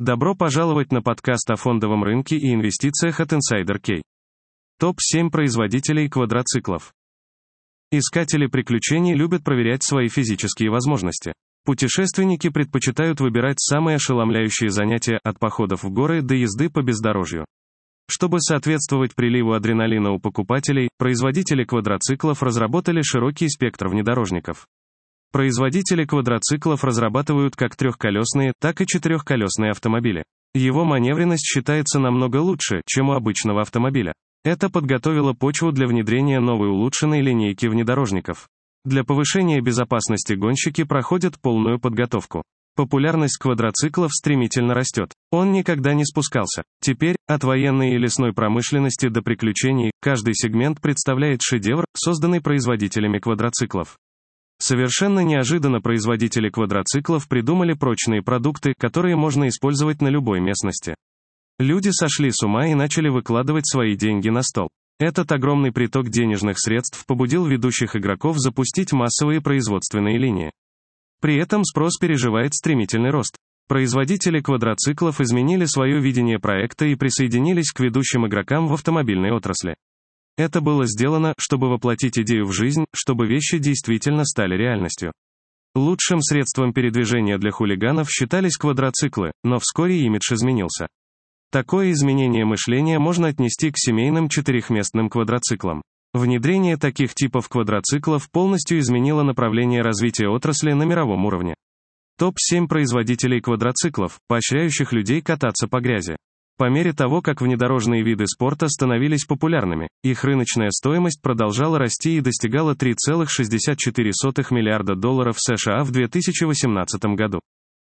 Добро пожаловать на подкаст о фондовом рынке и инвестициях от Insider K. Топ-7 производителей квадроциклов. Искатели приключений любят проверять свои физические возможности. Путешественники предпочитают выбирать самые ошеломляющие занятия от походов в горы до езды по бездорожью. Чтобы соответствовать приливу адреналина у покупателей, производители квадроциклов разработали широкий спектр внедорожников. Производители квадроциклов разрабатывают как трехколесные, так и четырехколесные автомобили. Его маневренность считается намного лучше, чем у обычного автомобиля. Это подготовило почву для внедрения новой улучшенной линейки внедорожников. Для повышения безопасности гонщики проходят полную подготовку. Популярность квадроциклов стремительно растет. Он никогда не спускался. Теперь, от военной и лесной промышленности до приключений, каждый сегмент представляет шедевр, созданный производителями квадроциклов. Совершенно неожиданно производители квадроциклов придумали прочные продукты, которые можно использовать на любой местности. Люди сошли с ума и начали выкладывать свои деньги на стол. Этот огромный приток денежных средств побудил ведущих игроков запустить массовые производственные линии. При этом спрос переживает стремительный рост. Производители квадроциклов изменили свое видение проекта и присоединились к ведущим игрокам в автомобильной отрасли. Это было сделано, чтобы воплотить идею в жизнь, чтобы вещи действительно стали реальностью. Лучшим средством передвижения для хулиганов считались квадроциклы, но вскоре имидж изменился. Такое изменение мышления можно отнести к семейным четырехместным квадроциклам. Внедрение таких типов квадроциклов полностью изменило направление развития отрасли на мировом уровне. Топ-7 производителей квадроциклов, поощряющих людей кататься по грязи. По мере того, как внедорожные виды спорта становились популярными, их рыночная стоимость продолжала расти и достигала 3,64 миллиарда долларов США в 2018 году.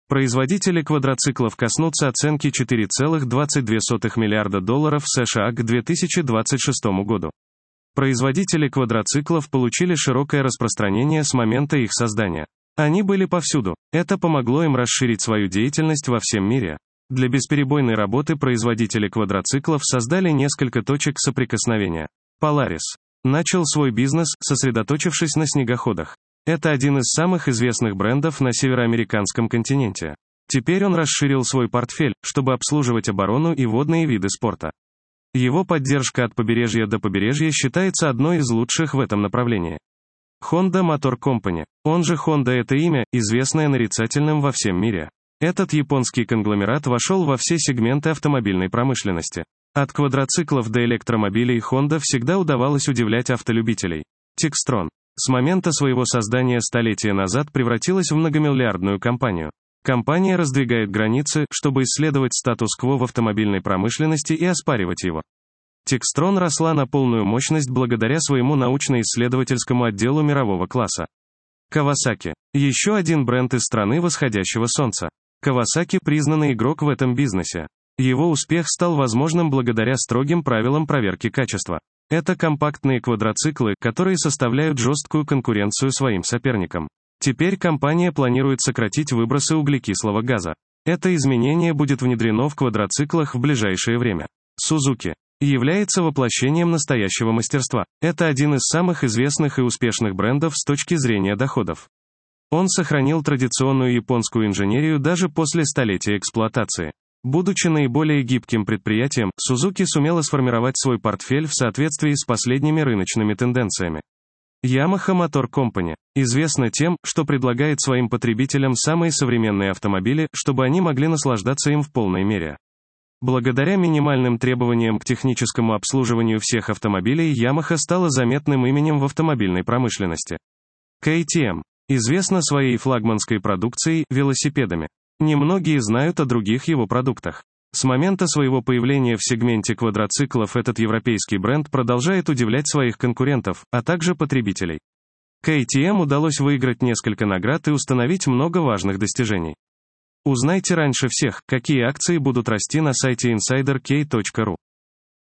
Производители квадроциклов коснутся оценки 4,22 миллиарда долларов США к 2026 году. Производители квадроциклов получили широкое распространение с момента их создания. Они были повсюду. Это помогло им расширить свою деятельность во всем мире. Для бесперебойной работы производители квадроциклов создали несколько точек соприкосновения. Polaris начал свой бизнес, сосредоточившись на снегоходах. Это один из самых известных брендов на североамериканском континенте. Теперь он расширил свой портфель, чтобы обслуживать оборону и водные виды спорта. Его поддержка от побережья до побережья считается одной из лучших в этом направлении. Honda Motor Company, он же Honda это имя, известное нарицательным во всем мире. Этот японский конгломерат вошел во все сегменты автомобильной промышленности. От квадроциклов до электромобилей Honda всегда удавалось удивлять автолюбителей. Textron с момента своего создания столетия назад превратилась в многомиллиардную компанию. Компания раздвигает границы, чтобы исследовать статус-кво в автомобильной промышленности и оспаривать его. Textron росла на полную мощность благодаря своему научно-исследовательскому отделу мирового класса. Kawasaki. Еще один бренд из страны восходящего солнца. Кавасаки – признанный игрок в этом бизнесе. Его успех стал возможным благодаря строгим правилам проверки качества. Это компактные квадроциклы, которые составляют жесткую конкуренцию своим соперникам. Теперь компания планирует сократить выбросы углекислого газа. Это изменение будет внедрено в квадроциклах в ближайшее время. Suzuki является воплощением настоящего мастерства. Это один из самых известных и успешных брендов с точки зрения доходов. Он сохранил традиционную японскую инженерию даже после столетия эксплуатации. Будучи наиболее гибким предприятием, Suzuki сумела сформировать свой портфель в соответствии с последними рыночными тенденциями. Yamaha Motor Company известна тем, что предлагает своим потребителям самые современные автомобили, чтобы они могли наслаждаться им в полной мере. Благодаря минимальным требованиям к техническому обслуживанию всех автомобилей Yamaha стала заметным именем в автомобильной промышленности. KTM Известна своей флагманской продукцией, велосипедами. Немногие знают о других его продуктах. С момента своего появления в сегменте квадроциклов этот европейский бренд продолжает удивлять своих конкурентов, а также потребителей. KTM удалось выиграть несколько наград и установить много важных достижений. Узнайте раньше всех, какие акции будут расти на сайте insiderk.ru.